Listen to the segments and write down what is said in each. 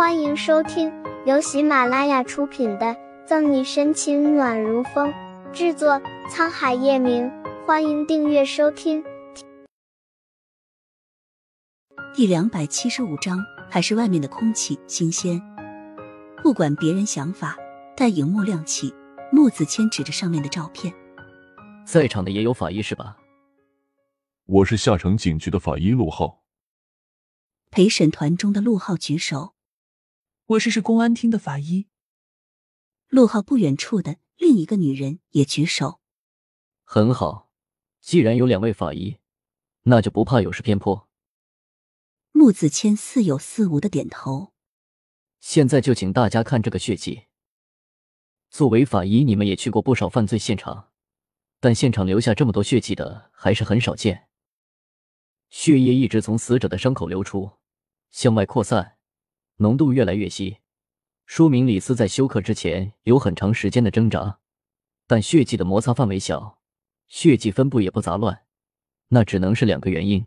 欢迎收听由喜马拉雅出品的《赠你深情暖如风》，制作沧海夜明。欢迎订阅收听。第两百七十五章，还是外面的空气新鲜。不管别人想法，待荧幕亮起，穆子谦指着上面的照片：“在场的也有法医是吧？”“我是下城警局的法医陆浩。”陪审团中的陆浩举手。我是市公安厅的法医。陆浩不远处的另一个女人也举手。很好，既然有两位法医，那就不怕有失偏颇。穆子谦似有似无的点头。现在就请大家看这个血迹。作为法医，你们也去过不少犯罪现场，但现场留下这么多血迹的还是很少见。血液一直从死者的伤口流出，向外扩散。浓度越来越稀，说明李斯在休克之前有很长时间的挣扎，但血迹的摩擦范围小，血迹分布也不杂乱，那只能是两个原因。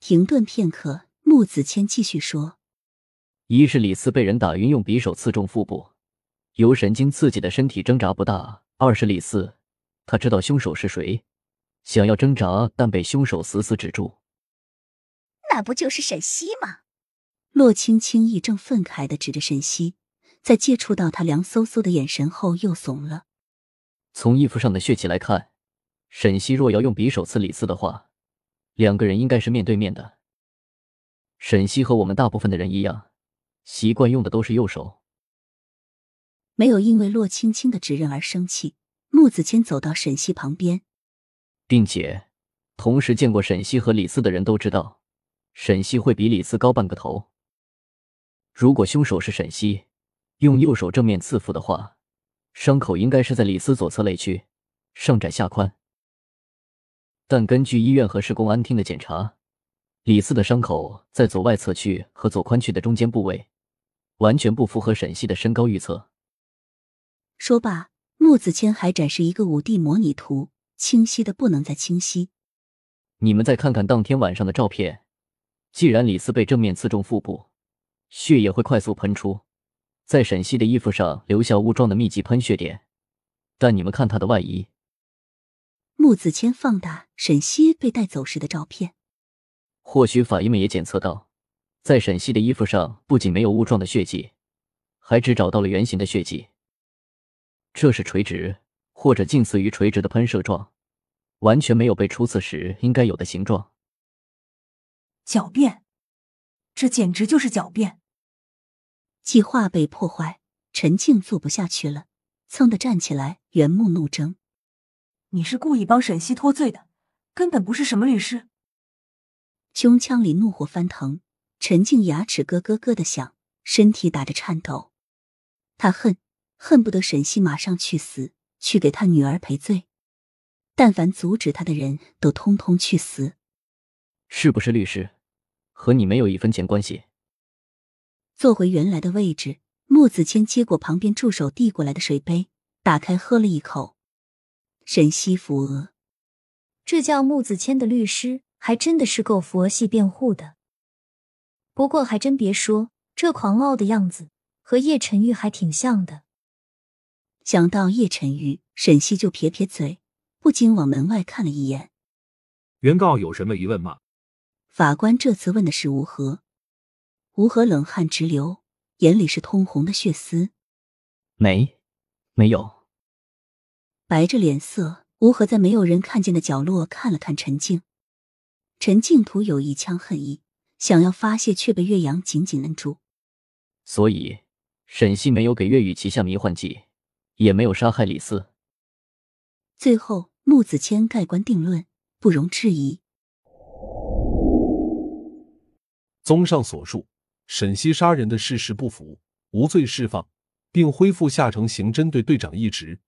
停顿片刻，穆子谦继续说：“一是李斯被人打晕，用匕首刺中腹部，由神经刺激的身体挣扎不大；二是李斯他知道凶手是谁，想要挣扎，但被凶手死死止住。那不就是沈西吗？”洛青青一正愤慨的指着沈西，在接触到他凉飕飕的眼神后又怂了。从衣服上的血迹来看，沈西若要用匕首刺李四的话，两个人应该是面对面的。沈西和我们大部分的人一样，习惯用的都是右手。没有因为洛青青的指认而生气。穆子谦走到沈西旁边，并且同时见过沈西和李四的人都知道，沈西会比李四高半个头。如果凶手是沈西，用右手正面刺腹的话，伤口应该是在李斯左侧肋区，上窄下宽。但根据医院和市公安厅的检查，李四的伤口在左外侧区和左髋区的中间部位，完全不符合沈西的身高预测。说罢，穆子谦还展示一个五 D 模拟图，清晰的不能再清晰。你们再看看当天晚上的照片，既然李四被正面刺中腹部。血液会快速喷出，在沈西的衣服上留下雾状的密集喷血点。但你们看他的外衣。穆子谦放大沈西被带走时的照片。或许法医们也检测到，在沈西的衣服上不仅没有雾状的血迹，还只找到了圆形的血迹。这是垂直或者近似于垂直的喷射状，完全没有被初次时应该有的形状。狡辩，这简直就是狡辩。计划被破坏，陈静做不下去了，噌的站起来，圆目怒睁：“你是故意帮沈西脱罪的，根本不是什么律师。”胸腔里怒火翻腾，陈静牙齿咯咯咯的响，身体打着颤抖。他恨，恨不得沈西马上去死，去给他女儿赔罪。但凡阻止他的人都通通去死。是不是律师，和你没有一分钱关系。坐回原来的位置，穆子谦接过旁边助手递过来的水杯，打开喝了一口。沈西扶额，这叫穆子谦的律师，还真的是够佛系辩护的。不过还真别说，这狂傲的样子和叶晨玉还挺像的。想到叶晨玉，沈西就撇撇嘴，不禁往门外看了一眼。原告有什么疑问吗？法官这次问的是吴和。吴和冷汗直流，眼里是通红的血丝。没，没有。白着脸色，吴和在没有人看见的角落看了看陈静。陈静徒有一腔恨意，想要发泄，却被岳阳紧紧摁住。所以，沈西没有给岳雨旗下迷幻剂，也没有杀害李四。最后，穆子谦盖棺定论，不容置疑。综上所述。沈西杀人的事实不符，无罪释放，并恢复下城刑侦队队长一职。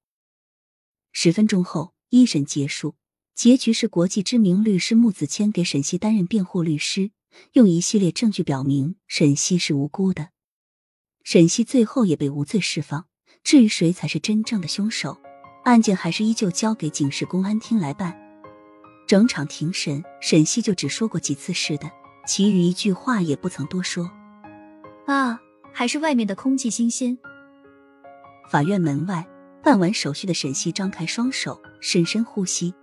十分钟后，一审结束，结局是国际知名律师穆子谦给沈西担任辩护律师，用一系列证据表明沈西是无辜的。沈西最后也被无罪释放。至于谁才是真正的凶手，案件还是依旧交给警市公安厅来办。整场庭审，沈西就只说过几次是的，其余一句话也不曾多说。啊，还是外面的空气新鲜。法院门外，办完手续的沈西张开双手，深深呼吸。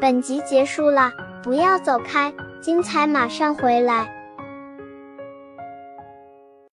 本集结束了，不要走开，精彩马上回来。